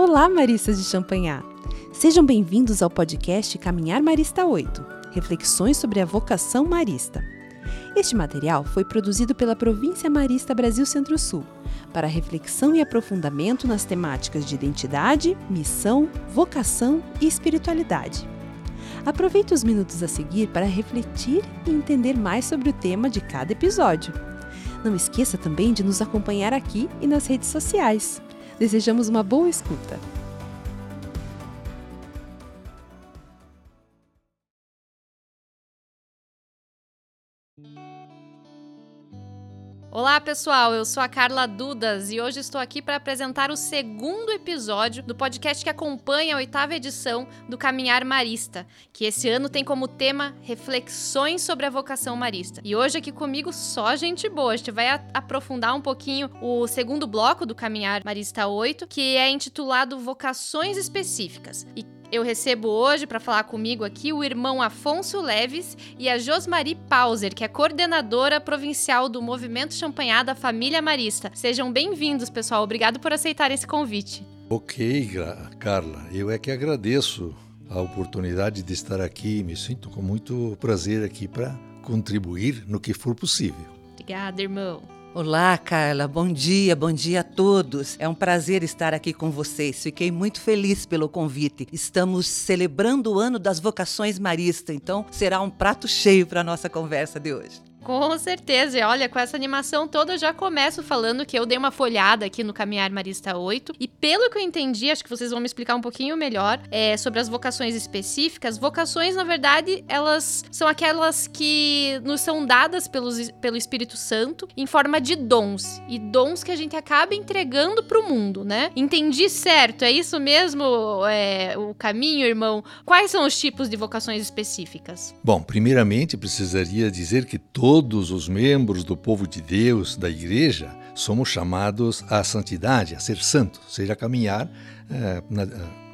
Olá, maristas de Champanhar! Sejam bem-vindos ao podcast Caminhar Marista 8 Reflexões sobre a vocação marista. Este material foi produzido pela Província Marista Brasil Centro-Sul para reflexão e aprofundamento nas temáticas de identidade, missão, vocação e espiritualidade. Aproveite os minutos a seguir para refletir e entender mais sobre o tema de cada episódio. Não esqueça também de nos acompanhar aqui e nas redes sociais. Desejamos uma boa escuta. Olá, pessoal. Eu sou a Carla Dudas e hoje estou aqui para apresentar o segundo episódio do podcast que acompanha a oitava edição do Caminhar Marista, que esse ano tem como tema Reflexões sobre a vocação marista. E hoje aqui comigo só gente boa. A gente vai aprofundar um pouquinho o segundo bloco do Caminhar Marista 8, que é intitulado Vocações Específicas. E eu recebo hoje para falar comigo aqui o irmão Afonso Leves e a Josmari Pauser, que é coordenadora provincial do Movimento Champanhar da Família Marista. Sejam bem-vindos, pessoal. Obrigado por aceitar esse convite. Ok, Carla. Eu é que agradeço a oportunidade de estar aqui. Me sinto com muito prazer aqui para contribuir no que for possível. Obrigada, irmão. Olá, Carla. Bom dia, bom dia a todos. É um prazer estar aqui com vocês. Fiquei muito feliz pelo convite. Estamos celebrando o ano das vocações maristas, então será um prato cheio para a nossa conversa de hoje. Com certeza. E olha, com essa animação toda, eu já começo falando que eu dei uma folhada aqui no Caminhar Marista 8. E pelo que eu entendi, acho que vocês vão me explicar um pouquinho melhor é, sobre as vocações específicas. Vocações, na verdade, elas são aquelas que nos são dadas pelos, pelo Espírito Santo em forma de dons. E dons que a gente acaba entregando para o mundo, né? Entendi certo? É isso mesmo é, o caminho, irmão? Quais são os tipos de vocações específicas? Bom, primeiramente precisaria dizer que todos todos os membros do povo de Deus, da igreja, somos chamados à santidade, a ser santos, seja, caminhar é, na,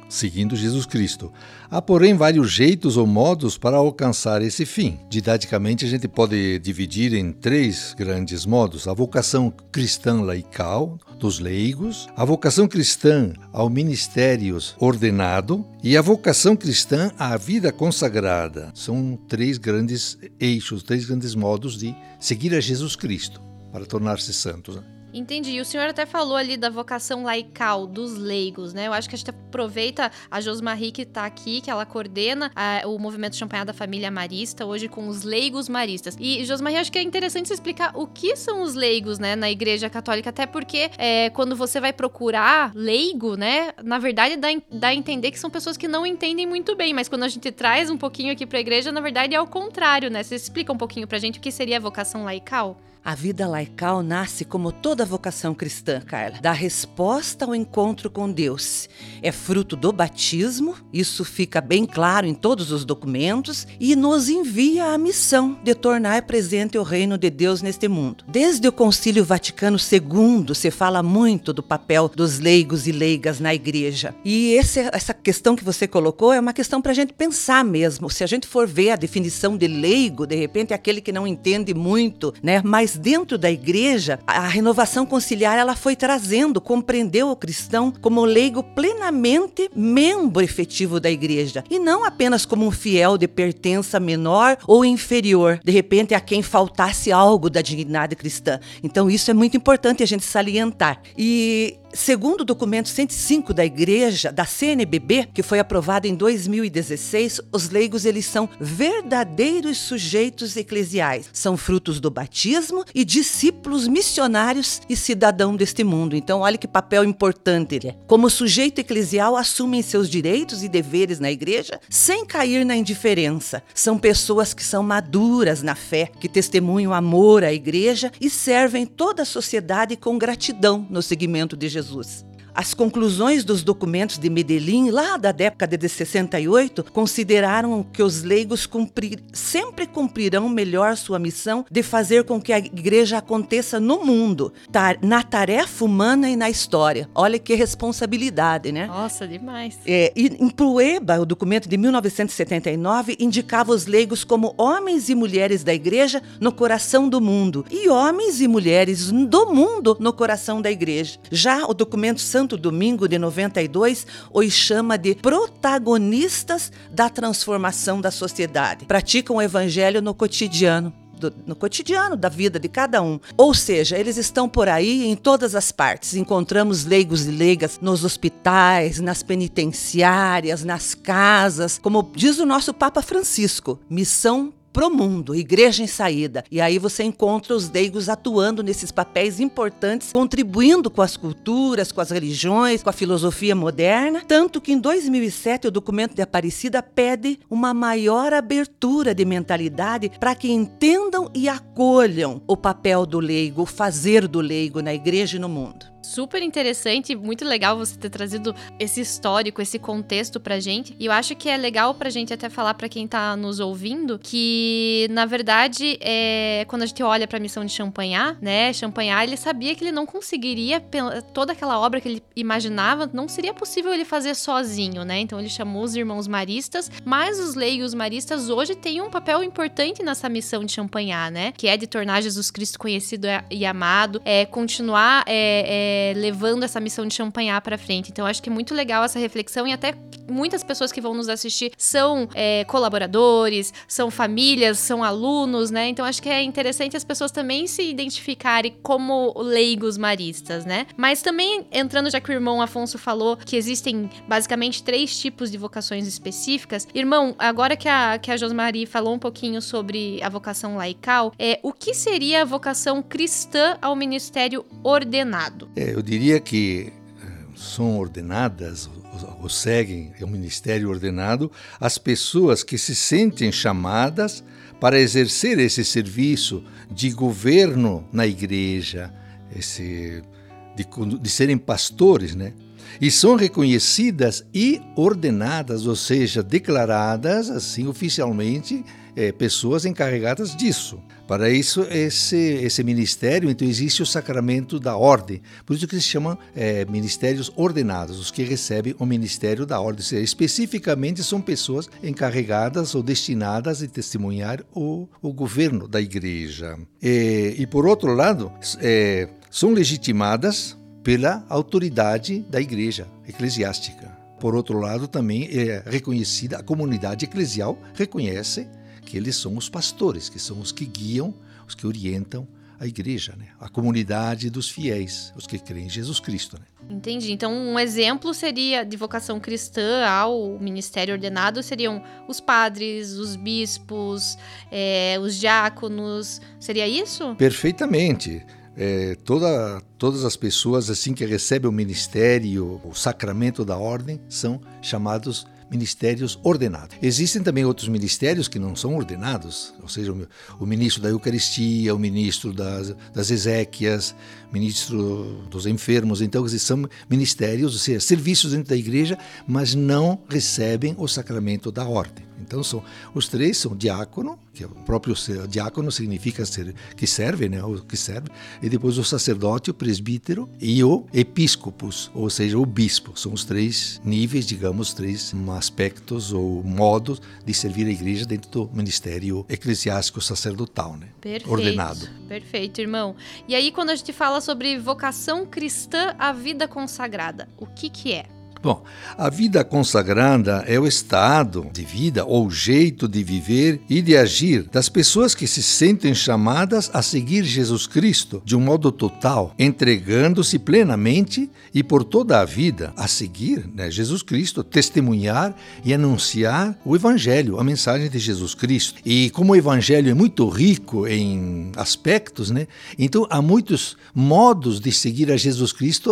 seguindo Jesus Cristo. Há, porém, vários jeitos ou modos para alcançar esse fim. Didaticamente, a gente pode dividir em três grandes modos: a vocação cristã laical, dos leigos, a vocação cristã ao ministério ordenado e a vocação cristã à vida consagrada. São três grandes eixos, três grandes modos de seguir a Jesus Cristo para tornar-se santos. Entendi. E o senhor até falou ali da vocação laical dos leigos, né? Eu acho que a gente aproveita a Josmarie que está aqui, que ela coordena a, o movimento Champanhar da Família Marista, hoje com os leigos maristas. E, Josmarie, acho que é interessante você explicar o que são os leigos, né, na Igreja Católica, até porque é, quando você vai procurar leigo, né, na verdade dá, dá a entender que são pessoas que não entendem muito bem, mas quando a gente traz um pouquinho aqui para a igreja, na verdade é o contrário, né? Você explica um pouquinho pra gente o que seria a vocação laical? A vida laical nasce como toda vocação cristã, Carla, da resposta ao encontro com Deus. É fruto do batismo, isso fica bem claro em todos os documentos, e nos envia a missão de tornar presente o reino de Deus neste mundo. Desde o Concílio Vaticano II se fala muito do papel dos leigos e leigas na igreja. E esse, essa questão que você colocou é uma questão para a gente pensar mesmo. Se a gente for ver a definição de leigo, de repente é aquele que não entende muito, né? Mas dentro da igreja, a renovação conciliar ela foi trazendo, compreendeu o cristão como leigo plenamente membro efetivo da igreja e não apenas como um fiel de pertença menor ou inferior, de repente a quem faltasse algo da dignidade cristã. Então isso é muito importante a gente salientar. E Segundo o documento 105 da Igreja, da CNBB, que foi aprovado em 2016, os leigos eles são verdadeiros sujeitos eclesiais. São frutos do batismo e discípulos missionários e cidadão deste mundo. Então, olha que papel importante ele é. Como sujeito eclesial, assumem seus direitos e deveres na igreja sem cair na indiferença. São pessoas que são maduras na fé, que testemunham amor à igreja e servem toda a sociedade com gratidão no seguimento de Jesus. Jesus. As conclusões dos documentos de Medellín, lá da década de 68, consideraram que os leigos cumprir, sempre cumprirão melhor sua missão de fazer com que a igreja aconteça no mundo, na tarefa humana e na história. Olha que responsabilidade, né? Nossa, demais. É, e em Prueba, o documento de 1979, indicava os leigos como homens e mulheres da igreja no coração do mundo e homens e mulheres do mundo no coração da igreja. Já o documento Santo Santo Domingo de 92 os chama de protagonistas da transformação da sociedade. Praticam o evangelho no cotidiano do, no cotidiano da vida de cada um. Ou seja, eles estão por aí em todas as partes. Encontramos leigos e leigas nos hospitais, nas penitenciárias, nas casas. Como diz o nosso Papa Francisco, missão pro mundo, igreja em saída. E aí você encontra os leigos atuando nesses papéis importantes, contribuindo com as culturas, com as religiões, com a filosofia moderna, tanto que em 2007 o documento de Aparecida pede uma maior abertura de mentalidade para que entendam e acolham o papel do leigo, o fazer do leigo na igreja e no mundo super interessante, muito legal você ter trazido esse histórico, esse contexto pra gente. E eu acho que é legal pra gente até falar para quem tá nos ouvindo que, na verdade, é, quando a gente olha pra missão de Champagnat, né? Champagnat, ele sabia que ele não conseguiria toda aquela obra que ele imaginava, não seria possível ele fazer sozinho, né? Então ele chamou os irmãos maristas, mas os leigos maristas hoje têm um papel importante nessa missão de Champagnat, né? Que é de tornar Jesus Cristo conhecido e amado, é continuar é, é é, levando essa missão de champanhar para frente. Então, acho que é muito legal essa reflexão e até muitas pessoas que vão nos assistir são é, colaboradores, são famílias, são alunos, né? Então, acho que é interessante as pessoas também se identificarem como leigos maristas, né? Mas também, entrando já que o irmão Afonso falou que existem basicamente três tipos de vocações específicas. Irmão, agora que a, que a Josmari falou um pouquinho sobre a vocação laical, é, o que seria a vocação cristã ao ministério ordenado? É, eu diria que eh, são ordenadas ou seguem o ministério ordenado as pessoas que se sentem chamadas para exercer esse serviço de governo na igreja, esse, de, de serem pastores, né? E são reconhecidas e ordenadas, ou seja, declaradas assim oficialmente é, pessoas encarregadas disso. Para isso, esse, esse ministério, então existe o sacramento da ordem. Por isso que se chamam é, ministérios ordenados, os que recebem o ministério da ordem. Seja, especificamente são pessoas encarregadas ou destinadas a testemunhar o, o governo da igreja. E, e por outro lado, é, são legitimadas pela autoridade da igreja eclesiástica. Por outro lado, também é reconhecida, a comunidade eclesial reconhece que eles são os pastores, que são os que guiam, os que orientam a igreja, né? a comunidade dos fiéis, os que creem em Jesus Cristo. Né? Entendi. Então, um exemplo seria de vocação cristã ao ministério ordenado seriam os padres, os bispos, é, os diáconos. Seria isso? Perfeitamente. É, toda, todas as pessoas assim que recebem o ministério, o sacramento da ordem, são chamados ministérios ordenados. Existem também outros ministérios que não são ordenados, ou seja, o, ministro da Eucaristia, o ministro das, das Ezequias, ministro dos enfermos. Então, são ministérios, ou seja, serviços dentro da igreja, mas não recebem o sacramento da ordem. Então são os três são diácono, que é o próprio diácono significa ser, que serve, né, o que serve, e depois o sacerdote, o presbítero e o episcopos, ou seja, o bispo. São os três níveis, digamos, três aspectos ou modos de servir a igreja dentro do ministério eclesiástico sacerdotal, né? Perfeito, ordenado. Perfeito, irmão. E aí quando a gente fala sobre vocação cristã à vida consagrada, o que que é? Bom, a vida consagrada é o estado de vida ou jeito de viver e de agir das pessoas que se sentem chamadas a seguir Jesus Cristo de um modo total, entregando-se plenamente e por toda a vida a seguir né, Jesus Cristo, testemunhar e anunciar o Evangelho, a mensagem de Jesus Cristo. E como o Evangelho é muito rico em aspectos, né, então há muitos modos de seguir a Jesus Cristo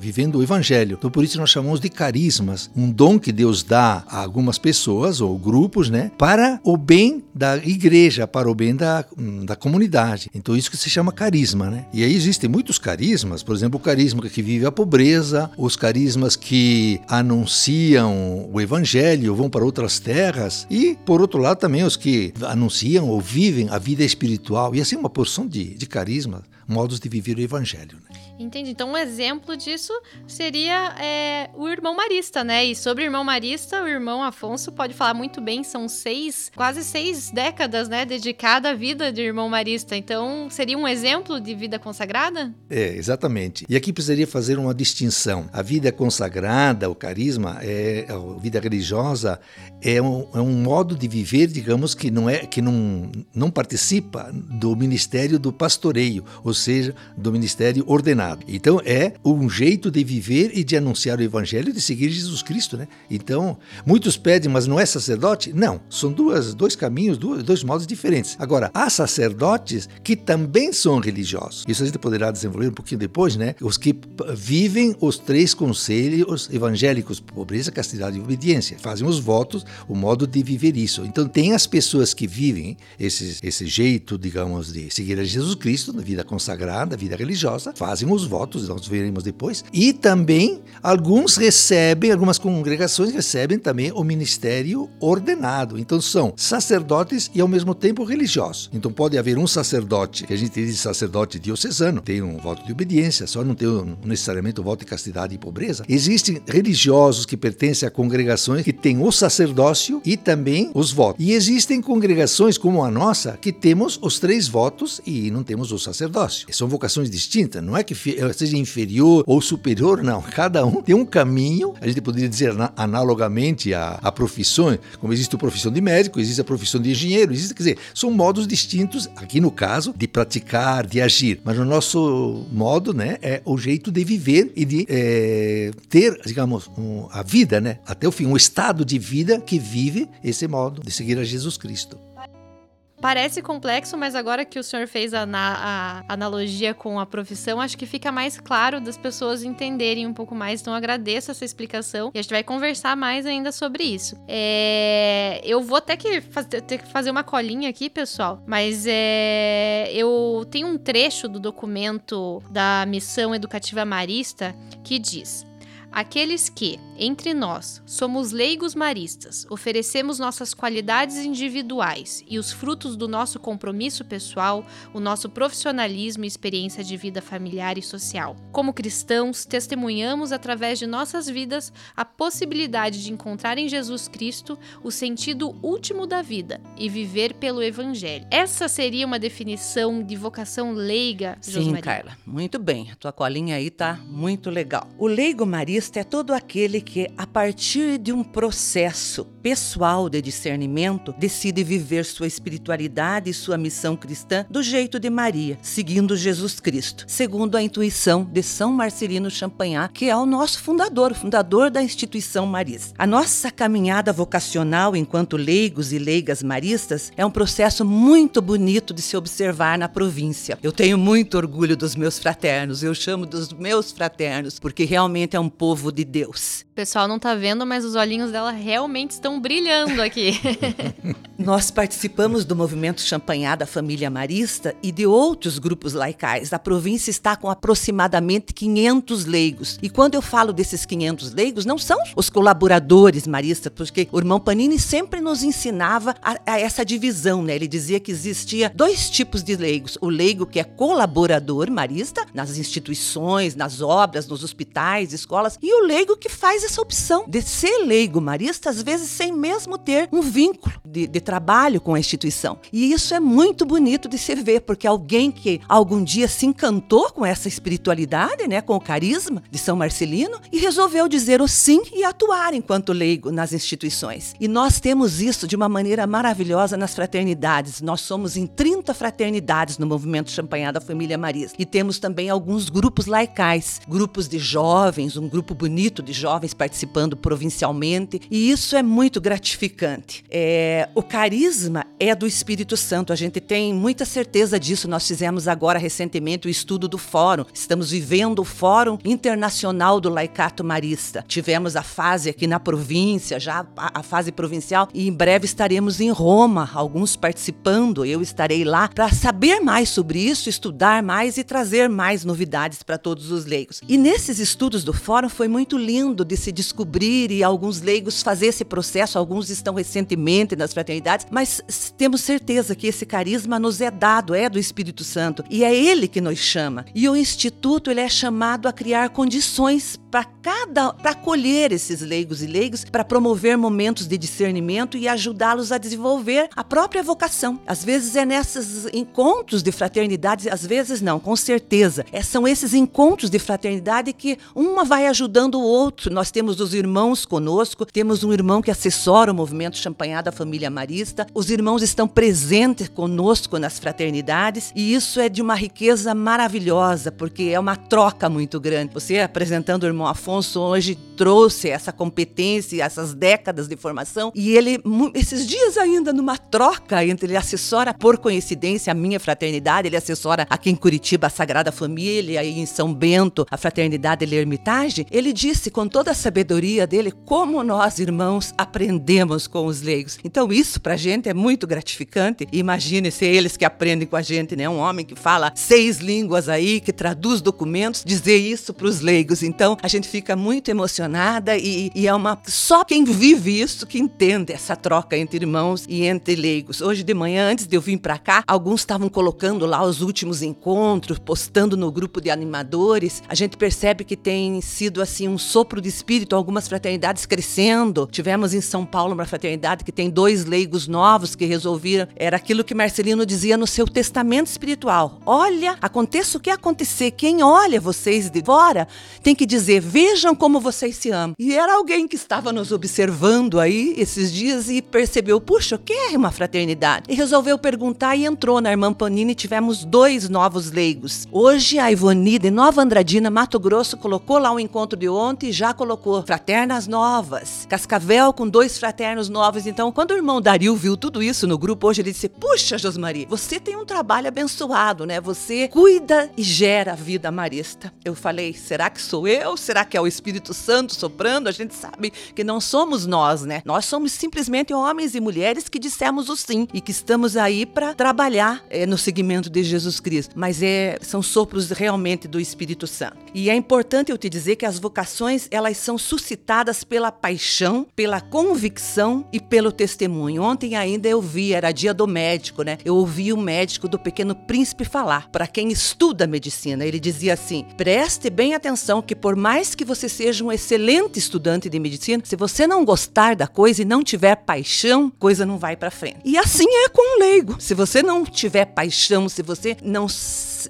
vivendo o Evangelho. Então por isso nós chamamos de carismas, um dom que Deus dá a algumas pessoas ou grupos, né, para o bem da igreja, para o bem da, da comunidade. Então isso que se chama carisma, né? E aí existem muitos carismas, por exemplo, o carisma que vive a pobreza, os carismas que anunciam o evangelho, vão para outras terras e, por outro lado, também os que anunciam ou vivem a vida espiritual. E assim uma porção de, de carismas, modos de viver o evangelho. Né? Entendi. Então, um exemplo disso seria é, o o irmão Marista, né? E sobre o irmão Marista, o irmão Afonso pode falar muito bem, são seis, quase seis décadas, né, dedicada à vida de irmão Marista. Então, seria um exemplo de vida consagrada? É, exatamente. E aqui precisaria fazer uma distinção. A vida consagrada, o carisma, é, a vida religiosa é um, é um modo de viver, digamos, que não é que não, não participa do ministério do pastoreio, ou seja, do ministério ordenado. Então é um jeito de viver e de anunciar o evangelho, de seguir Jesus Cristo, né? Então muitos pedem, mas não é sacerdote? Não, são duas, dois caminhos, dois, dois modos diferentes. Agora há sacerdotes que também são religiosos. Isso a gente poderá desenvolver um pouquinho depois, né? Os que vivem os três conselhos evangélicos: pobreza, castidade e obediência, fazem os votos, o modo de viver isso. Então tem as pessoas que vivem esse, esse jeito, digamos, de seguir a Jesus Cristo, na vida consagrada, vida religiosa, fazem os votos, nós veremos depois. E também alguns recebem, algumas congregações recebem também o ministério ordenado. Então são sacerdotes e ao mesmo tempo religiosos. Então pode haver um sacerdote, que a gente diz sacerdote diocesano, tem um voto de obediência, só não tem necessariamente o voto de castidade e pobreza. Existem religiosos que pertencem a congregações que têm o sacerdócio e também os votos. E existem congregações como a nossa que temos os três votos e não temos o sacerdócio. São vocações distintas, não é que seja inferior ou superior, não. Cada um tem um caminho, a gente poderia dizer analogamente a, a profissões, como existe a profissão de médico, existe a profissão de engenheiro, existe, quer dizer, são modos distintos, aqui no caso, de praticar, de agir. Mas o nosso modo, né, é o jeito de viver e de é, ter, digamos, um, a vida, né, até o fim, um estado de vida que vive esse modo de seguir a Jesus Cristo. Parece complexo, mas agora que o senhor fez a, a, analogia com a profissão, acho que fica mais claro das pessoas entenderem um pouco mais. Então, agradeço essa explicação e a gente vai conversar mais ainda sobre isso. É, eu vou até que ter que fazer uma colinha aqui, pessoal, mas é, eu tenho um trecho do documento da Missão Educativa Marista que diz. Aqueles que, entre nós, somos leigos maristas, oferecemos nossas qualidades individuais e os frutos do nosso compromisso pessoal, o nosso profissionalismo e experiência de vida familiar e social. Como cristãos, testemunhamos através de nossas vidas a possibilidade de encontrar em Jesus Cristo o sentido último da vida e viver pelo Evangelho. Essa seria uma definição de vocação leiga, Sim, Josmaria. Carla, muito bem. A tua colinha aí tá muito legal. O leigo marista é todo aquele que, a partir de um processo pessoal de discernimento, decide viver sua espiritualidade e sua missão cristã do jeito de Maria, seguindo Jesus Cristo, segundo a intuição de São Marcelino Champagnat, que é o nosso fundador, o fundador da instituição marista. A nossa caminhada vocacional enquanto leigos e leigas maristas é um processo muito bonito de se observar na província. Eu tenho muito orgulho dos meus fraternos, eu chamo dos meus fraternos, porque realmente é um povo de Deus. Pessoal não tá vendo, mas os olhinhos dela realmente estão brilhando aqui. Nós participamos do movimento Champanhar da Família Marista e de outros grupos laicais. A província está com aproximadamente 500 leigos. E quando eu falo desses 500 leigos, não são os colaboradores maristas, porque o irmão Panini sempre nos ensinava a, a essa divisão, né? Ele dizia que existia dois tipos de leigos: o leigo que é colaborador marista nas instituições, nas obras, nos hospitais, escolas, e o leigo que faz essa opção de ser leigo marista, às vezes sem mesmo ter um vínculo de, de trabalho com a instituição. E isso é muito bonito de se ver, porque alguém que algum dia se encantou com essa espiritualidade, né, com o carisma de São Marcelino, e resolveu dizer o sim e atuar enquanto leigo nas instituições. E nós temos isso de uma maneira maravilhosa nas fraternidades. Nós somos em 30 fraternidades no movimento Champanhar da Família Marista. E temos também alguns grupos laicais, grupos de jovens, um grupo bonito de jovens participando provincialmente e isso é muito gratificante. É, o carisma é do Espírito Santo, a gente tem muita certeza disso. Nós fizemos agora recentemente o estudo do Fórum, estamos vivendo o Fórum Internacional do Laicato Marista. Tivemos a fase aqui na província, já a, a fase provincial, e em breve estaremos em Roma, alguns participando. Eu estarei lá para saber mais sobre isso, estudar mais e trazer mais novidades para todos os leigos. E nesses estudos do Fórum foi muito lindo de se se descobrir e alguns leigos fazer esse processo, alguns estão recentemente nas fraternidades, mas temos certeza que esse carisma nos é dado, é do Espírito Santo, e é ele que nos chama. E o instituto ele é chamado a criar condições para cada para acolher esses leigos e leigos, para promover momentos de discernimento e ajudá-los a desenvolver a própria vocação. Às vezes é nesses encontros de fraternidade, às vezes não, com certeza. É, são esses encontros de fraternidade que uma vai ajudando o outro. Nós temos os irmãos conosco, temos um irmão que assessora o movimento Champanhar da Família Marista. Os irmãos estão presentes conosco nas fraternidades e isso é de uma riqueza maravilhosa, porque é uma troca muito grande. Você apresentando o irmão Afonso hoje trouxe essa competência, essas décadas de formação, e ele, esses dias ainda, numa troca entre ele assessora, por coincidência, a minha fraternidade, ele assessora aqui em Curitiba a Sagrada Família, e em São Bento a Fraternidade L'Ermitage, ele disse com toda a sabedoria dele como nós, irmãos, aprendemos com os leigos. Então, isso pra gente é muito gratificante. Imagine se eles que aprendem com a gente, né? Um homem que fala seis línguas aí, que traduz documentos, dizer isso para os leigos. Então, a gente fica muito emocionada e, e, é uma só quem vive isso que entende essa troca entre irmãos e entre leigos. Hoje de manhã, antes de eu vir para cá, alguns estavam colocando lá os últimos encontros, postando no grupo de animadores. A gente percebe que tem sido assim um sopro de espírito, algumas fraternidades crescendo. Tivemos em São Paulo uma fraternidade que tem dois leigos novos que resolveram. Era aquilo que Marcelino dizia no seu testamento espiritual. Olha, aconteça o que acontecer, quem olha vocês de fora tem que dizer: vejam como vocês se amam. E era alguém que estava nos observando aí esses dias e percebeu: puxa, o que é uma fraternidade? E resolveu perguntar e entrou na Irmã Panini. Tivemos dois novos leigos. Hoje a Ivoni de Nova Andradina, Mato Grosso, colocou lá o um encontro de ontem e já colocou fraternas novas. Cascavel com dois fraternos novos. Então, quando o irmão Dario viu tudo isso no grupo hoje, ele disse: Puxa, Josmari, você tem um trabalho abençoado, né? Você cuida e gera a vida marista. Eu falei: será que sou eu? Será que é o Espírito Santo soprando? A gente sabe que não somos nós, né? Nós somos simplesmente homens e mulheres que dissemos o sim e que estamos aí para trabalhar é, no seguimento de Jesus Cristo. Mas é, são sopros realmente do Espírito Santo. E é importante eu te dizer que as vocações elas são suscitadas pela paixão, pela convicção e pelo testemunho. Ontem ainda eu vi, era dia do médico, né? Eu ouvi o médico do Pequeno Príncipe falar para quem estuda medicina. Ele dizia assim: preste bem atenção que por mais que você seja um excelente estudante de medicina, se você não gostar da coisa e não tiver paixão, coisa não vai para frente. E assim é com o leigo. Se você não tiver paixão, se você não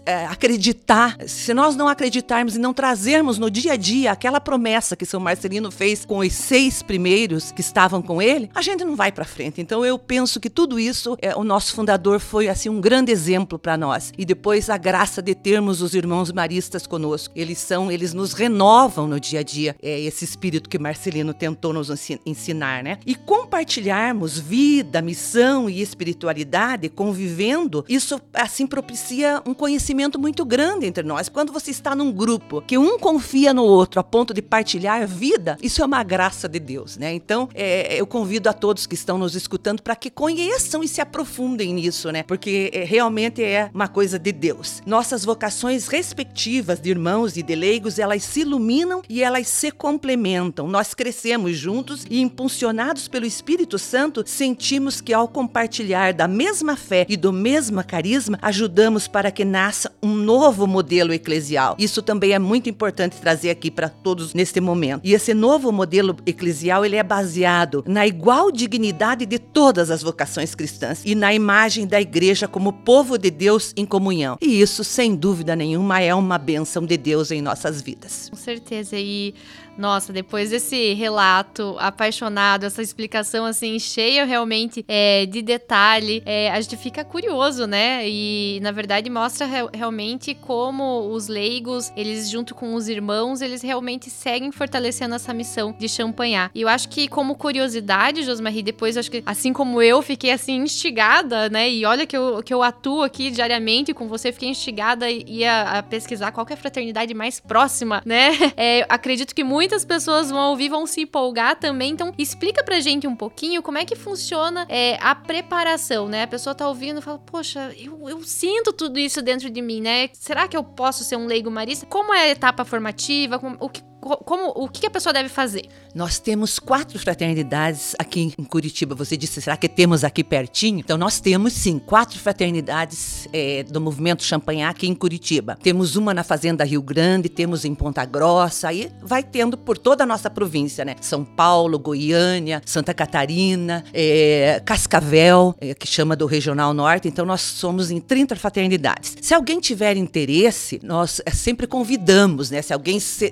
é, acreditar, se nós não acreditarmos e não trazermos no dia a dia aquela promessa que São Marcelino fez com os seis primeiros que estavam com ele, a gente não vai para frente. Então eu penso que tudo isso, é, o nosso fundador foi assim um grande exemplo para nós. E depois a graça de termos os irmãos maristas conosco. Eles são, eles nos renovam no dia a dia. É esse espírito que Marcelino tentou nos ensinar, né? E compartilharmos vida, missão e espiritualidade convivendo, isso assim propicia um conhecimento conhecimento muito grande entre nós. Quando você está num grupo que um confia no outro a ponto de partilhar vida, isso é uma graça de Deus, né? Então, é, eu convido a todos que estão nos escutando para que conheçam e se aprofundem nisso, né? Porque é, realmente é uma coisa de Deus. Nossas vocações respectivas de irmãos e de leigos, elas se iluminam e elas se complementam. Nós crescemos juntos e impulsionados pelo Espírito Santo, sentimos que ao compartilhar da mesma fé e do mesmo carisma, ajudamos para que nasça nasça um novo modelo eclesial. Isso também é muito importante trazer aqui para todos neste momento. E esse novo modelo eclesial, ele é baseado na igual dignidade de todas as vocações cristãs e na imagem da igreja como povo de Deus em comunhão. E isso, sem dúvida nenhuma, é uma bênção de Deus em nossas vidas. Com certeza. E nossa, depois desse relato apaixonado, essa explicação assim, cheia realmente é, de detalhe, é, a gente fica curioso, né? E na verdade mostra re realmente como os leigos, eles junto com os irmãos, eles realmente seguem fortalecendo essa missão de champanhar. E eu acho que como curiosidade, Josmarie, depois acho que assim como eu fiquei assim instigada, né? E olha que eu, que eu atuo aqui diariamente com você, fiquei instigada e ia pesquisar qual é a fraternidade mais próxima, né? É, acredito que muito muitas pessoas vão ouvir, vão se empolgar também. Então, explica pra gente um pouquinho como é que funciona é, a preparação, né? A pessoa tá ouvindo e fala, poxa, eu, eu sinto tudo isso dentro de mim, né? Será que eu posso ser um leigo marista? Como é a etapa formativa? Como, o que, como o que a pessoa deve fazer? Nós temos quatro fraternidades aqui em Curitiba. Você disse, será que temos aqui pertinho? Então, nós temos sim quatro fraternidades é, do movimento Champanhar aqui em Curitiba. Temos uma na Fazenda Rio Grande, temos em Ponta Grossa, aí vai tendo por toda a nossa província, né? São Paulo, Goiânia, Santa Catarina, é, Cascavel, é, que chama do Regional Norte. Então, nós somos em 30 fraternidades. Se alguém tiver interesse, nós sempre convidamos, né? Se alguém se,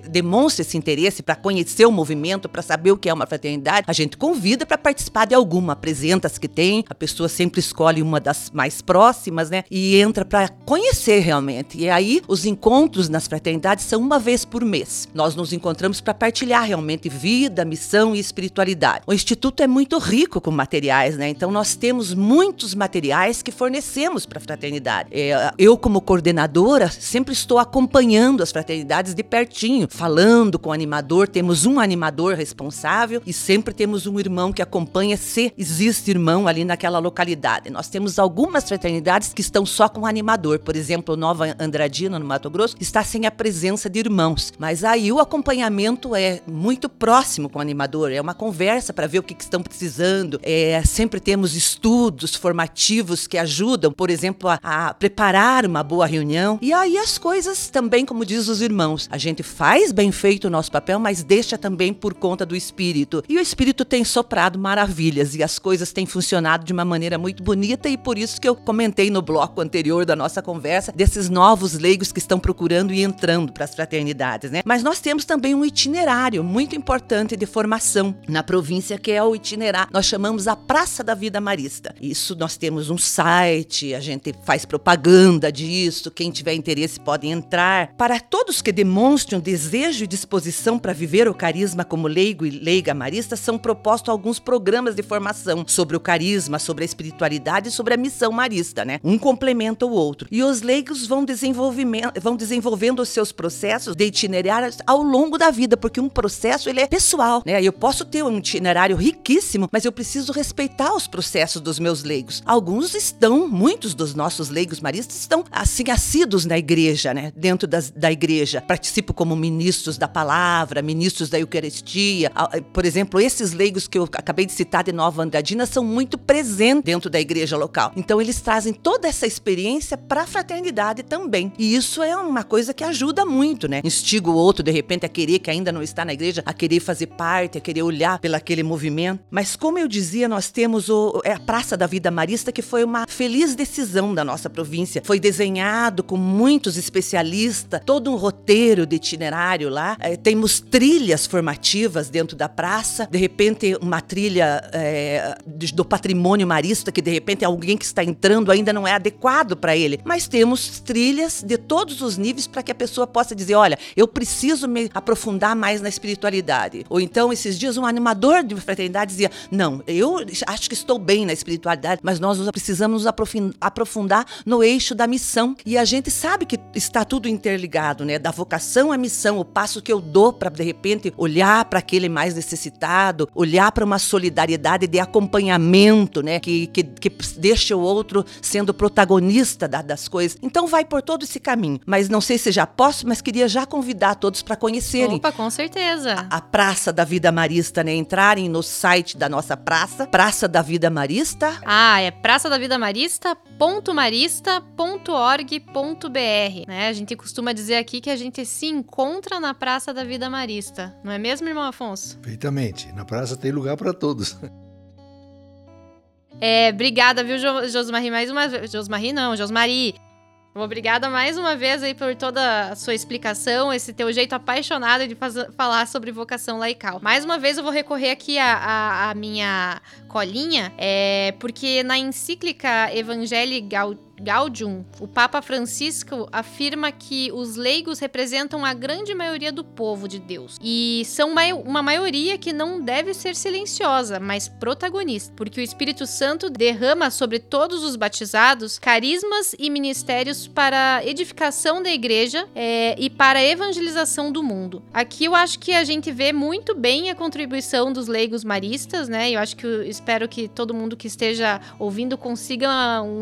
demonstra esse interesse para conhecer o movimento, para saber o que é uma fraternidade, a gente convida para participar de alguma, apresenta as que tem, a pessoa sempre escolhe uma das mais próximas, né? E entra para conhecer realmente. E aí os encontros nas fraternidades são uma vez por mês. Nós nos encontramos para partilhar realmente vida, missão e espiritualidade. O instituto é muito rico com materiais, né? Então nós temos muitos materiais que fornecemos para a fraternidade. É, eu como coordenadora sempre estou acompanhando as fraternidades de pertinho, falando com o animador, temos um animador responsável e sempre temos um irmão que acompanha se existe irmão ali naquela localidade. Nós temos algumas fraternidades que estão só com animador, por exemplo, Nova Andradina, no Mato Grosso, está sem a presença de irmãos. Mas aí o acompanhamento é muito próximo com o animador, é uma conversa para ver o que, que estão precisando. É, sempre temos estudos formativos que ajudam, por exemplo, a, a preparar uma boa reunião. E aí as coisas também, como diz os irmãos, a gente faz bem feito o nosso papel, mas deixa também por conta do Espírito. E o Espírito tem soprado maravilhas e as coisas têm funcionado de uma maneira muito bonita e por isso que eu comentei no bloco anterior da nossa conversa desses novos leigos que estão procurando e entrando para as fraternidades, né? Mas nós temos também um itinerário muito importante de formação na província que é o itinerário. Nós chamamos a Praça da Vida Marista. Isso nós temos um site, a gente faz propaganda disso, quem tiver interesse pode entrar. Para todos que demonstram desejo e para viver o carisma como leigo e leiga marista, são propostos alguns programas de formação sobre o carisma, sobre a espiritualidade e sobre a missão marista, né? Um complementa o outro. E os leigos vão, vão desenvolvendo os seus processos de itinerários ao longo da vida, porque um processo ele é pessoal, né? Eu posso ter um itinerário riquíssimo, mas eu preciso respeitar os processos dos meus leigos. Alguns estão, muitos dos nossos leigos maristas estão assim assíduos na igreja, né? Dentro das, da igreja, participam como ministros da palavra, ministros da Eucaristia. Eh, por exemplo, esses leigos que eu acabei de citar de Nova Andradina são muito presentes dentro da igreja local. Então eles trazem toda essa experiência para a fraternidade também. E isso é uma coisa que ajuda muito, né? Instiga o outro de repente a querer que ainda não está na igreja, a querer fazer parte, a querer olhar pelo aquele movimento. Mas como eu dizia, nós temos o, é a Praça da Vida Marista que foi uma feliz decisão da nossa província. Foi desenhado com muitos especialistas, todo um roteiro de itinerário lá. É, temos trilhas formativas dentro da praça, de repente uma trilha é, do patrimônio marista que de repente alguém que está entrando ainda não é adequado para ele. Mas temos trilhas de todos os níveis para que a pessoa possa dizer, olha, eu preciso me aprofundar mais na espiritualidade. Ou então esses dias um animador de fraternidade dizia, não, eu acho que estou bem na espiritualidade, mas nós precisamos nos aprofundar no eixo da missão. E a gente sabe que está tudo interligado, né? Da vocação à missão, o passo que eu dou para de repente olhar para aquele mais necessitado, olhar para uma solidariedade de acompanhamento, né? Que, que, que deixa o outro sendo protagonista da, das coisas. Então vai por todo esse caminho. Mas não sei se já posso, mas queria já convidar todos para conhecerem. Opa, com certeza. A, a Praça da Vida Marista, né? Entrarem no site da nossa praça, Praça da Vida Marista. Ah, é praça da Vida Marista.marista.org.br, né? A gente costuma dizer aqui que a gente se encontra na Praça da Vida Marista, não é mesmo, irmão Afonso? Perfeitamente. Na praça tem lugar para todos. É, obrigada, viu, Josmari, mais uma vez. Josmari não, Josmari. Obrigada mais uma vez aí por toda a sua explicação, esse teu jeito apaixonado de fazer, falar sobre vocação laical. Mais uma vez eu vou recorrer aqui à, minha colinha, é, porque na encíclica Evangelii Gaudium Gaudium, o Papa Francisco afirma que os leigos representam a grande maioria do povo de Deus e são uma maioria que não deve ser silenciosa, mas protagonista, porque o Espírito Santo derrama sobre todos os batizados carismas e ministérios para edificação da igreja é, e para a evangelização do mundo. Aqui eu acho que a gente vê muito bem a contribuição dos leigos maristas, né? Eu acho que eu espero que todo mundo que esteja ouvindo consiga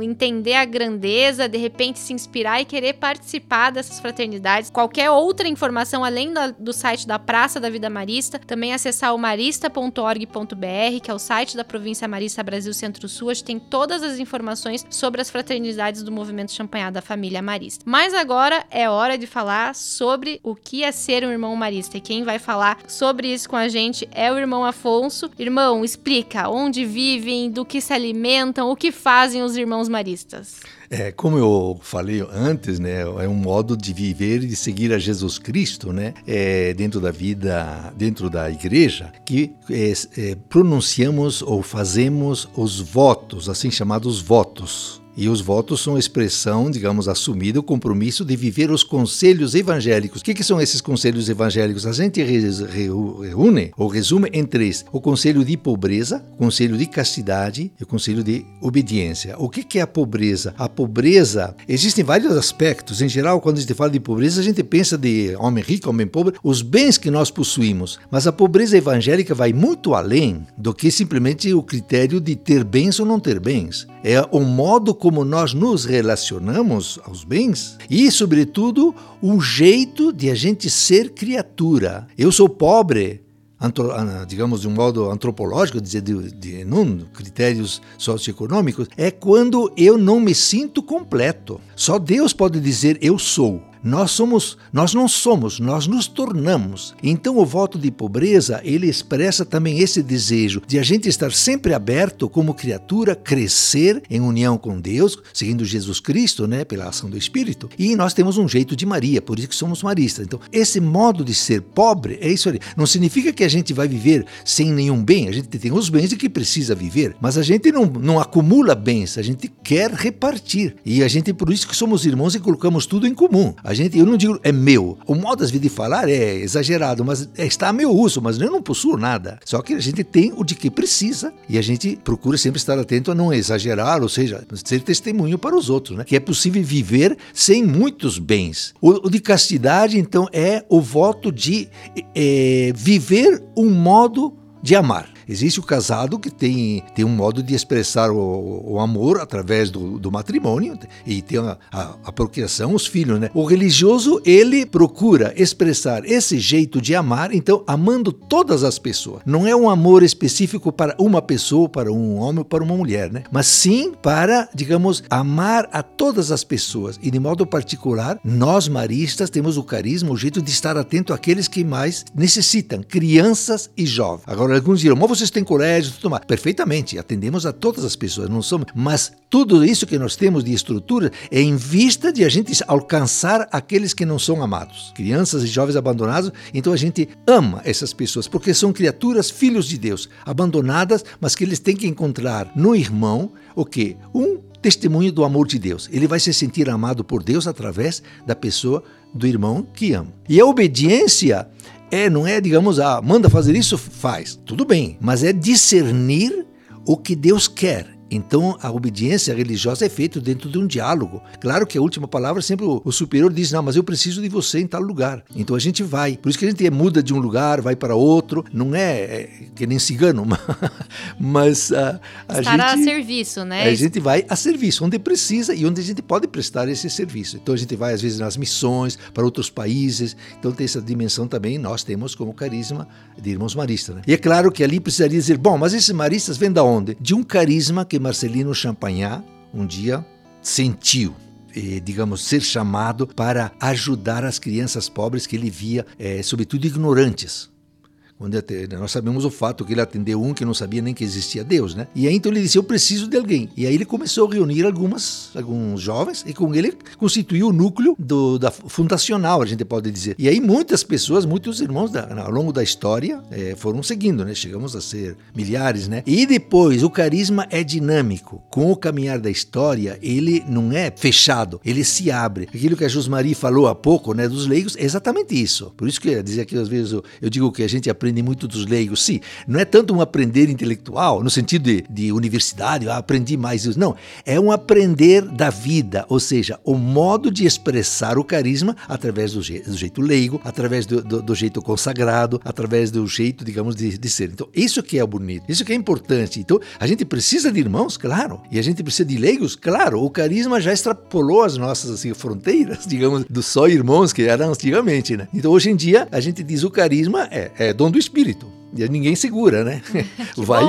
entender a grande grandeza, de repente se inspirar e querer participar dessas fraternidades. Qualquer outra informação além do site da Praça da Vida Marista, também acessar o marista.org.br, que é o site da Província Marista Brasil Centro-Sul, onde tem todas as informações sobre as fraternidades do movimento Champanhar da família Marista. Mas agora é hora de falar sobre o que é ser um irmão marista. E quem vai falar sobre isso com a gente é o irmão Afonso. Irmão, explica onde vivem, do que se alimentam, o que fazem os irmãos maristas. É, como eu falei antes, né, é um modo de viver e de seguir a Jesus Cristo, né, é, dentro da vida, dentro da igreja, que é, é, pronunciamos ou fazemos os votos, assim chamados votos. E os votos são expressão, digamos, assumida, o compromisso de viver os conselhos evangélicos. O que, que são esses conselhos evangélicos? A gente reúne ou resume em três: o conselho de pobreza, o conselho de castidade e o conselho de obediência. O que, que é a pobreza? A pobreza, existem vários aspectos. Em geral, quando a gente fala de pobreza, a gente pensa de homem rico, homem pobre, os bens que nós possuímos. Mas a pobreza evangélica vai muito além do que simplesmente o critério de ter bens ou não ter bens. É o modo como nós nos relacionamos aos bens e, sobretudo, o jeito de a gente ser criatura. Eu sou pobre, ah, digamos de um modo antropológico, dizer de, de, de critérios socioeconômicos, é quando eu não me sinto completo. Só Deus pode dizer eu sou. Nós somos, nós não somos, nós nos tornamos. Então o voto de pobreza, ele expressa também esse desejo de a gente estar sempre aberto como criatura, crescer em união com Deus, seguindo Jesus Cristo, né, pela ação do Espírito. E nós temos um jeito de Maria, por isso que somos maristas. Então, esse modo de ser pobre é isso ali. Não significa que a gente vai viver sem nenhum bem. A gente tem os bens de que precisa viver, mas a gente não, não acumula bens, a gente quer repartir. E a gente, por isso que somos irmãos e colocamos tudo em comum. A gente, eu não digo é meu. O modo vezes de falar é exagerado, mas é, está a meu uso, mas eu não possuo nada. Só que a gente tem o de que precisa e a gente procura sempre estar atento a não exagerar, ou seja, ser testemunho para os outros, né? Que é possível viver sem muitos bens. O, o de castidade, então, é o voto de é, viver um modo de amar. Existe o casado que tem, tem um modo de expressar o, o amor através do, do, matrimônio e tem a, a, a, procriação, os filhos, né? O religioso, ele procura expressar esse jeito de amar, então amando todas as pessoas. Não é um amor específico para uma pessoa, para um homem ou para uma mulher, né? Mas sim para, digamos, amar a todas as pessoas. E de modo particular, nós maristas temos o carisma, o jeito de estar atento àqueles que mais necessitam, crianças e jovens. Agora, alguns dirão, vocês têm colégio, tudo mais. Perfeitamente, atendemos a todas as pessoas, não somos. Mas tudo isso que nós temos de estrutura é em vista de a gente alcançar aqueles que não são amados, crianças e jovens abandonados. Então a gente ama essas pessoas porque são criaturas, filhos de Deus, abandonadas, mas que eles têm que encontrar no irmão o que um testemunho do amor de Deus. Ele vai se sentir amado por Deus através da pessoa do irmão que ama. E a obediência é, não é, digamos, ah, manda fazer isso, faz. Tudo bem, mas é discernir o que Deus quer então, a obediência religiosa é feita dentro de um diálogo. Claro que a última palavra sempre o, superior diz: Não, mas eu preciso de você em tal lugar. Então a gente vai. Por isso que a gente muda de um lugar, vai para outro. Não é, é que nem cigano, mas a, a Estar gente. a serviço, né? A gente vai a serviço, onde precisa e onde a gente pode prestar esse serviço. Então a gente vai, às vezes, nas missões, para outros países. Então tem essa dimensão também, nós temos como carisma de irmãos maristas. Né? E é claro que ali precisaria dizer: Bom, mas esses maristas vêm da onde? De um carisma que Marcelino Champagnat um dia sentiu eh, digamos, ser chamado para ajudar as crianças pobres que ele via, eh, sobretudo ignorantes nós sabemos o fato que ele atendeu um que não sabia nem que existia Deus, né? E aí então ele disse: Eu preciso de alguém. E aí ele começou a reunir algumas, alguns jovens e com ele constituiu o núcleo do, da fundacional, a gente pode dizer. E aí muitas pessoas, muitos irmãos da, ao longo da história é, foram seguindo, né? Chegamos a ser milhares, né? E depois o carisma é dinâmico. Com o caminhar da história, ele não é fechado, ele se abre. Aquilo que a Josmarie falou há pouco, né? Dos leigos, é exatamente isso. Por isso que dizer que às vezes eu, eu digo que a gente aprende aprende muito dos leigos. Sim, não é tanto um aprender intelectual, no sentido de, de universidade, ah, aprendi mais isso. Não, é um aprender da vida, ou seja, o modo de expressar o carisma através do, je do jeito leigo, através do, do, do, jeito consagrado, através do jeito, digamos, de, de ser. Então, isso que é bonito, isso que é importante. Então, a gente precisa de irmãos, claro, e a gente precisa de leigos, claro. O carisma já extrapolou as nossas assim, fronteiras, digamos, do só irmãos que eram antigamente, né? Então, hoje em dia, a gente diz o carisma é, é dom do Espírito. E ninguém segura, né? Vai,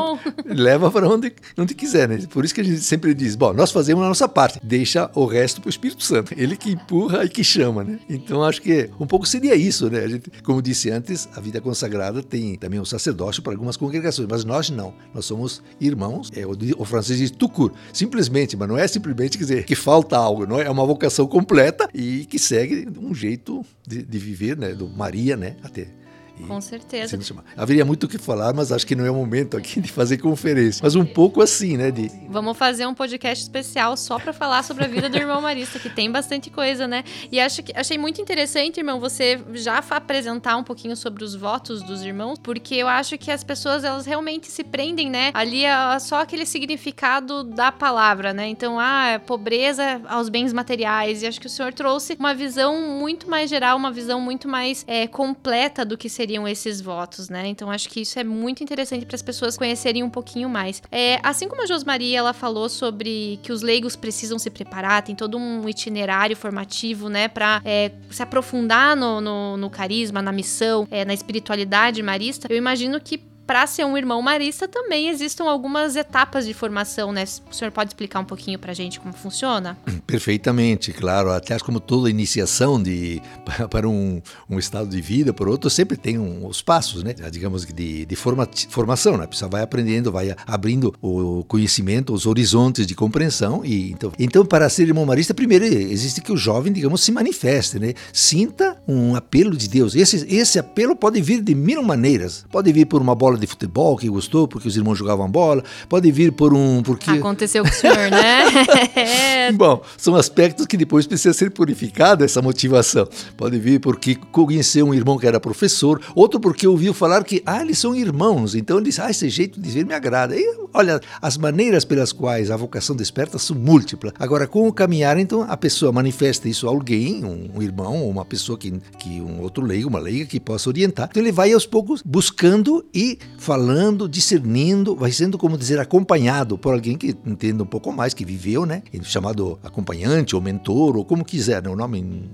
leva para onde, onde quiser, né? Por isso que a gente sempre diz: bom, nós fazemos a nossa parte, deixa o resto para o Espírito Santo. Ele que empurra e que chama, né? Então acho que um pouco seria isso, né? A gente, como disse antes, a vida consagrada tem também um sacerdócio para algumas congregações, mas nós não. Nós somos irmãos, é, o, o francês diz tucur, simplesmente, mas não é simplesmente quer dizer que falta algo, não é? É uma vocação completa e que segue um jeito de, de viver, né? Do Maria, né? Até com certeza. Haveria muito o que falar, mas acho que não é o momento aqui de fazer conferência. Mas um pouco assim, né? De... Vamos fazer um podcast especial só para falar sobre a vida do irmão Marista, que tem bastante coisa, né? E acho que, achei muito interessante, irmão, você já apresentar um pouquinho sobre os votos dos irmãos, porque eu acho que as pessoas, elas realmente se prendem, né? Ali é só aquele significado da palavra, né? Então, ah, é pobreza aos bens materiais. E acho que o senhor trouxe uma visão muito mais geral, uma visão muito mais é, completa do que seria seriam esses votos, né? Então acho que isso é muito interessante para as pessoas conhecerem um pouquinho mais. É, assim como a Josmaria ela falou sobre que os leigos precisam se preparar, tem todo um itinerário formativo, né, para é, se aprofundar no, no, no, carisma, na missão, é, na espiritualidade marista. Eu imagino que para ser um irmão marista também existam algumas etapas de formação, né? O senhor pode explicar um pouquinho para a gente como funciona? Perfeitamente, claro. Até como toda iniciação de, para um, um estado de vida, por outro, sempre tem um, os passos, né? Digamos de, de forma, formação, né? A pessoa vai aprendendo, vai abrindo o conhecimento, os horizontes de compreensão. e Então, então para ser irmão marista, primeiro existe que o jovem, digamos, se manifeste, né? Sinta um apelo de Deus. Esse, esse apelo pode vir de mil maneiras. Pode vir por uma bola bola de futebol que gostou porque os irmãos jogavam bola, pode vir por um porque aconteceu com o senhor, né? Bom, são aspectos que depois precisa ser purificado essa motivação. Pode vir porque conheceu um irmão que era professor, outro porque ouviu falar que ah, eles são irmãos, então ele disse, ah, esse jeito de ver me agrada. E olha, as maneiras pelas quais a vocação desperta são múltiplas. Agora, com o caminhar, então a pessoa manifesta isso a alguém, um, um irmão ou uma pessoa que, que um outro leigo, uma leiga que possa orientar. Então ele vai aos poucos buscando e falando, discernindo, vai sendo, como dizer, acompanhado por alguém que entenda um pouco mais, que viveu, né? Chamado acompanhante ou mentor, ou como quiser, né? O nome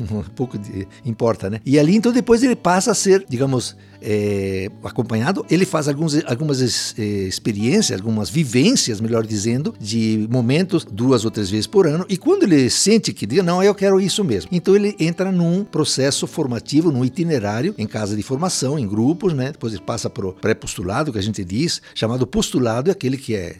pouco importa, né? E ali, então, depois ele passa a ser, digamos, é, acompanhado, ele faz alguns, algumas é, experiências, algumas vivências, melhor dizendo, de momentos duas ou três vezes por ano. E quando ele sente que diz, não, eu quero isso mesmo, então ele entra num processo formativo, num itinerário em casa de formação, em grupos, né? Depois ele passa para o pré-postulado, que a gente diz, chamado postulado é aquele que é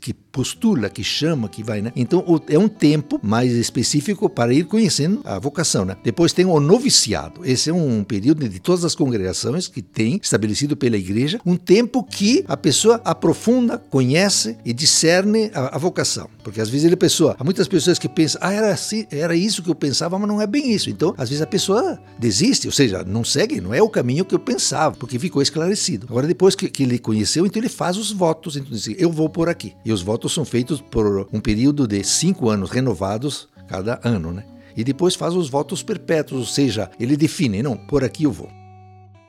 que postula, que chama, que vai, né? Então é um tempo mais específico para ir conhecendo a vocação, né? Depois tem o noviciado. Esse é um período de todas as congregações que tem estabelecido pela igreja, um tempo que a pessoa aprofunda, conhece e discerne a, a vocação. Porque às vezes a pessoa, há muitas pessoas que pensam, ah, era, assim, era isso que eu pensava, mas não é bem isso. Então, às vezes a pessoa desiste, ou seja, não segue, não é o caminho que eu pensava, porque ficou esclarecido. Agora, depois que, que ele conheceu, então ele faz os votos, então diz, eu vou por aqui. E os votos são feitos por um período de cinco anos, renovados cada ano, né? E depois faz os votos perpétuos, ou seja, ele define, não, por aqui eu vou.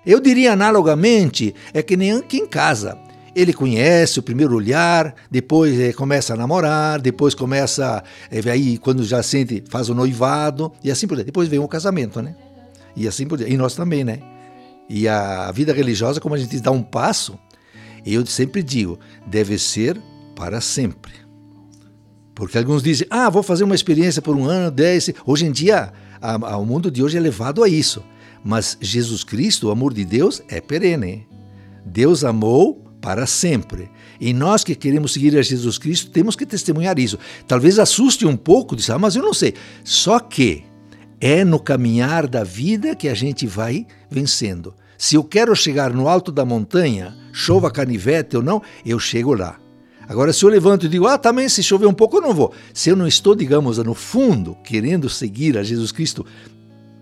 Eu diria analogamente, é que nem quem casa. Ele conhece o primeiro olhar, depois é, começa a namorar, depois começa, é, aí quando já sente, faz o noivado, e assim por diante. Depois vem o casamento, né? E assim por diante. E nós também, né? E a vida religiosa, como a gente dá um passo, eu sempre digo, deve ser para sempre. Porque alguns dizem, ah, vou fazer uma experiência por um ano, dez. Hoje em dia, a, a, o mundo de hoje é levado a isso. Mas Jesus Cristo, o amor de Deus, é perene. Deus amou para sempre. E nós que queremos seguir a Jesus Cristo, temos que testemunhar isso. Talvez assuste um pouco, diz, ah, mas eu não sei. Só que é no caminhar da vida que a gente vai vencendo. Se eu quero chegar no alto da montanha, chova canivete ou não, eu chego lá. Agora, se eu levanto e digo, ah, também se chover um pouco, eu não vou. Se eu não estou, digamos, no fundo, querendo seguir a Jesus Cristo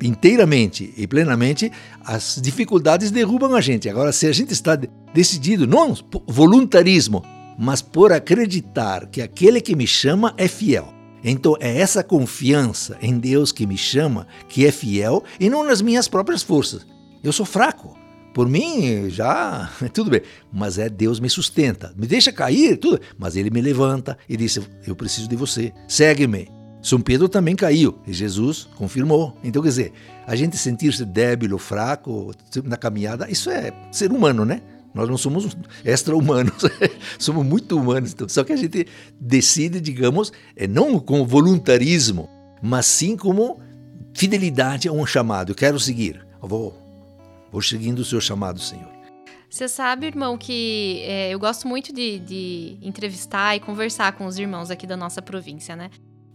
inteiramente e plenamente, as dificuldades derrubam a gente. Agora, se a gente está decidido, não voluntarismo, mas por acreditar que aquele que me chama é fiel. Então é essa confiança em Deus que me chama que é fiel e não nas minhas próprias forças. Eu sou fraco. Por mim, já tudo bem. Mas é Deus me sustenta, me deixa cair, tudo. Mas Ele me levanta e disse: Eu preciso de você, segue-me. São Pedro também caiu e Jesus confirmou. Então, quer dizer, a gente sentir-se débil ou fraco na caminhada, isso é ser humano, né? Nós não somos extra-humanos, somos muito humanos. Então, só que a gente decide, digamos, é não com voluntarismo, mas sim como fidelidade a um chamado. Eu quero seguir. Eu vou Vou seguindo o seu chamado, Senhor. Você sabe, irmão, que é, eu gosto muito de, de, entrevistar e conversar com os irmãos aqui da nossa província, né?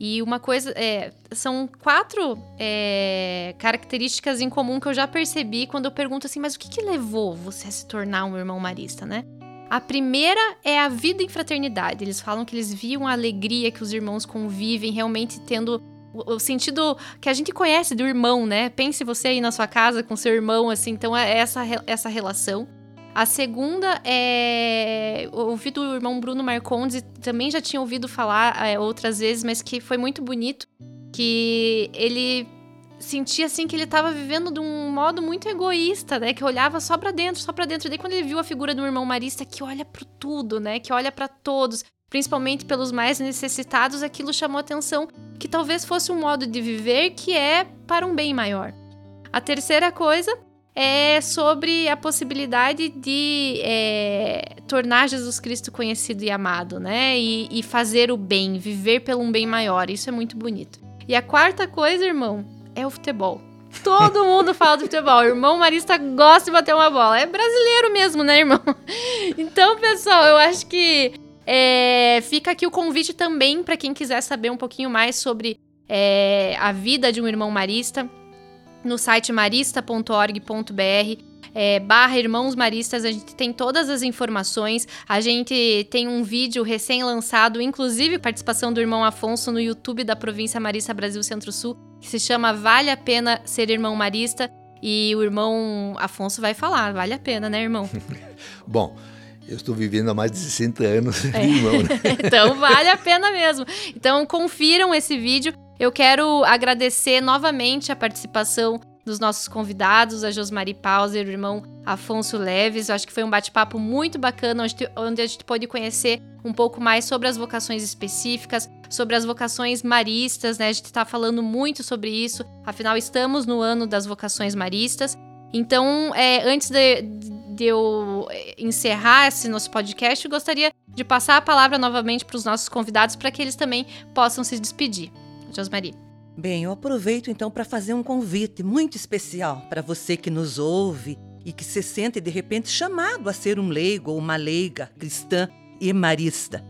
E uma coisa, é, são quatro é, características em comum que eu já percebi quando eu pergunto assim, mas o que, que levou você a se tornar um irmão marista, né? A primeira é a vida em fraternidade. Eles falam que eles viam a alegria que os irmãos convivem, realmente tendo o sentido que a gente conhece do irmão, né? Pense você aí na sua casa com seu irmão, assim, então é essa, essa relação. A segunda é. Ouvi do irmão Bruno Marcondes, também já tinha ouvido falar é, outras vezes, mas que foi muito bonito. Que ele sentia assim que ele estava vivendo de um modo muito egoísta, né? Que olhava só para dentro, só para dentro. E daí quando ele viu a figura do irmão Marista que olha para tudo, né? Que olha para todos, principalmente pelos mais necessitados, aquilo chamou atenção que talvez fosse um modo de viver que é para um bem maior. A terceira coisa é sobre a possibilidade de é, tornar Jesus Cristo conhecido e amado, né? E, e fazer o bem, viver pelo um bem maior. Isso é muito bonito. E a quarta coisa, irmão, é o futebol. Todo mundo fala do futebol. O irmão Marista gosta de bater uma bola. É brasileiro mesmo, né, irmão? Então, pessoal, eu acho que é, fica aqui o convite também para quem quiser saber um pouquinho mais sobre é, a vida de um irmão marista no site marista.org.br. É, barra Irmãos Maristas, a gente tem todas as informações. A gente tem um vídeo recém-lançado, inclusive participação do irmão Afonso no YouTube da província Marista Brasil Centro-Sul, que se chama Vale a Pena Ser Irmão Marista. E o irmão Afonso vai falar, vale a pena, né, irmão? Bom, eu estou vivendo há mais de 60 anos, é. irmão. Né? então vale a pena mesmo. Então confiram esse vídeo. Eu quero agradecer novamente a participação dos nossos convidados, a Josmari Pauser, o irmão Afonso Leves. Eu acho que foi um bate-papo muito bacana, onde a gente pôde conhecer um pouco mais sobre as vocações específicas, sobre as vocações maristas, né? A gente está falando muito sobre isso, afinal, estamos no ano das vocações maristas. Então, é, antes de, de eu encerrar esse nosso podcast, eu gostaria de passar a palavra novamente para os nossos convidados para que eles também possam se despedir. Bem, eu aproveito então para fazer um convite muito especial para você que nos ouve e que se sente de repente chamado a ser um leigo ou uma leiga cristã e marista.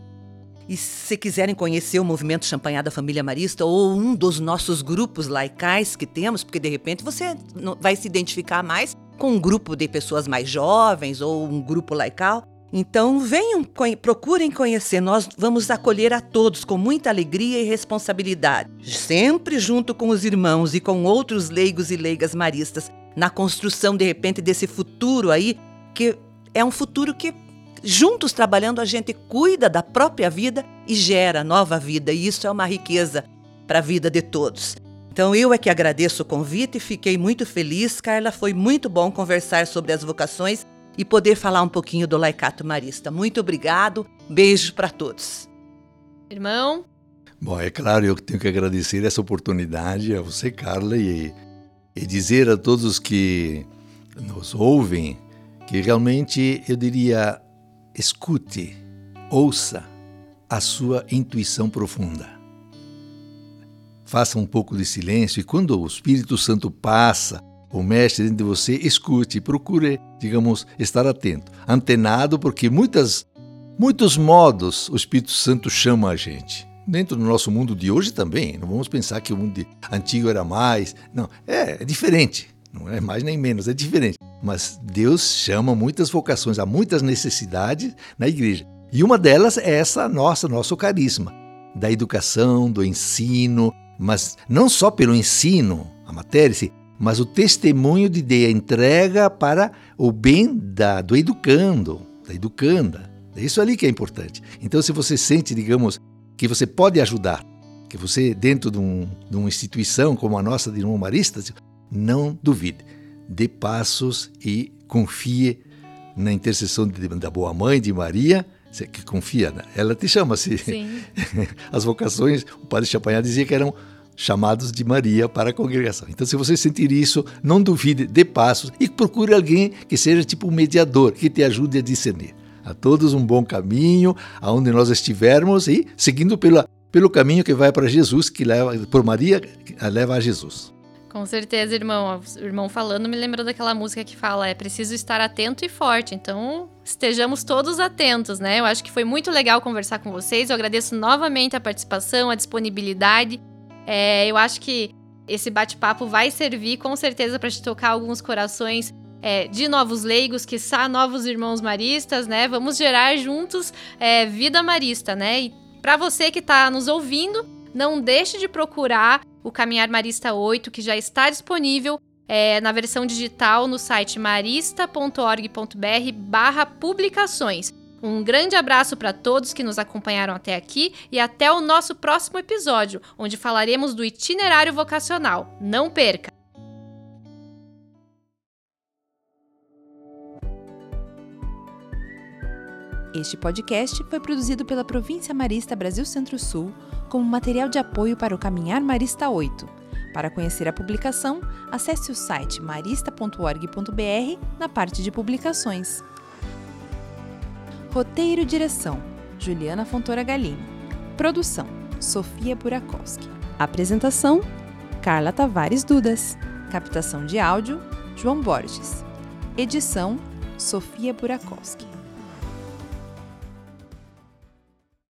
E se quiserem conhecer o movimento Champanhada Família Marista ou um dos nossos grupos laicais que temos, porque de repente você vai se identificar mais com um grupo de pessoas mais jovens ou um grupo laical. Então venham, procurem conhecer. Nós vamos acolher a todos com muita alegria e responsabilidade, sempre junto com os irmãos e com outros leigos e leigas maristas, na construção de repente desse futuro aí, que é um futuro que juntos trabalhando a gente cuida da própria vida e gera nova vida, e isso é uma riqueza para a vida de todos. Então eu é que agradeço o convite e fiquei muito feliz, Carla. Foi muito bom conversar sobre as vocações e poder falar um pouquinho do Laicato Marista. Muito obrigado. Beijo para todos. Irmão? Bom, é claro, eu tenho que agradecer essa oportunidade a você, Carla, e, e dizer a todos que nos ouvem que realmente eu diria escute, ouça a sua intuição profunda faça um pouco de silêncio e quando o Espírito Santo passa, o mestre dentro de você, escute, procure, digamos, estar atento, antenado, porque muitas, muitos modos o Espírito Santo chama a gente. Dentro do nosso mundo de hoje também, não vamos pensar que o mundo antigo era mais. Não, é, é diferente, não é mais nem menos, é diferente. Mas Deus chama muitas vocações, há muitas necessidades na igreja. E uma delas é essa nossa, nosso carisma, da educação, do ensino, mas não só pelo ensino, a matéria, mas o testemunho de Deus, a entrega para o bem da, do educando, da educanda. É isso ali que é importante. Então, se você sente, digamos, que você pode ajudar, que você, dentro de, um, de uma instituição como a nossa de Irmão Maristas, não duvide, dê passos e confie na intercessão de, da boa mãe de Maria, que confia, né? ela te chama. Se as vocações, o padre Champagnat dizia que eram chamados de Maria para a congregação. Então, se você sentir isso, não duvide, dê passos e procure alguém que seja tipo um mediador, que te ajude a discernir. A todos um bom caminho, aonde nós estivermos e seguindo pela, pelo caminho que vai para Jesus, que leva por Maria, leva a Jesus. Com certeza, irmão. O irmão falando me lembrou daquela música que fala: é preciso estar atento e forte. Então, estejamos todos atentos, né? Eu acho que foi muito legal conversar com vocês. Eu agradeço novamente a participação, a disponibilidade. É, eu acho que esse bate-papo vai servir com certeza para te tocar alguns corações é, de novos leigos, que são novos irmãos maristas, né? Vamos gerar juntos é, vida marista, né? E para você que está nos ouvindo, não deixe de procurar o Caminhar Marista 8, que já está disponível é, na versão digital no site marista.org.br barra publicações. Um grande abraço para todos que nos acompanharam até aqui e até o nosso próximo episódio, onde falaremos do itinerário vocacional. Não perca! Este podcast foi produzido pela Província Marista Brasil Centro-Sul como material de apoio para o Caminhar Marista 8. Para conhecer a publicação, acesse o site marista.org.br na parte de publicações. Roteiro e direção: Juliana Fontoura Galini. Produção: Sofia Burakowski. Apresentação: Carla Tavares Dudas. Captação de áudio: João Borges. Edição: Sofia Burakowski.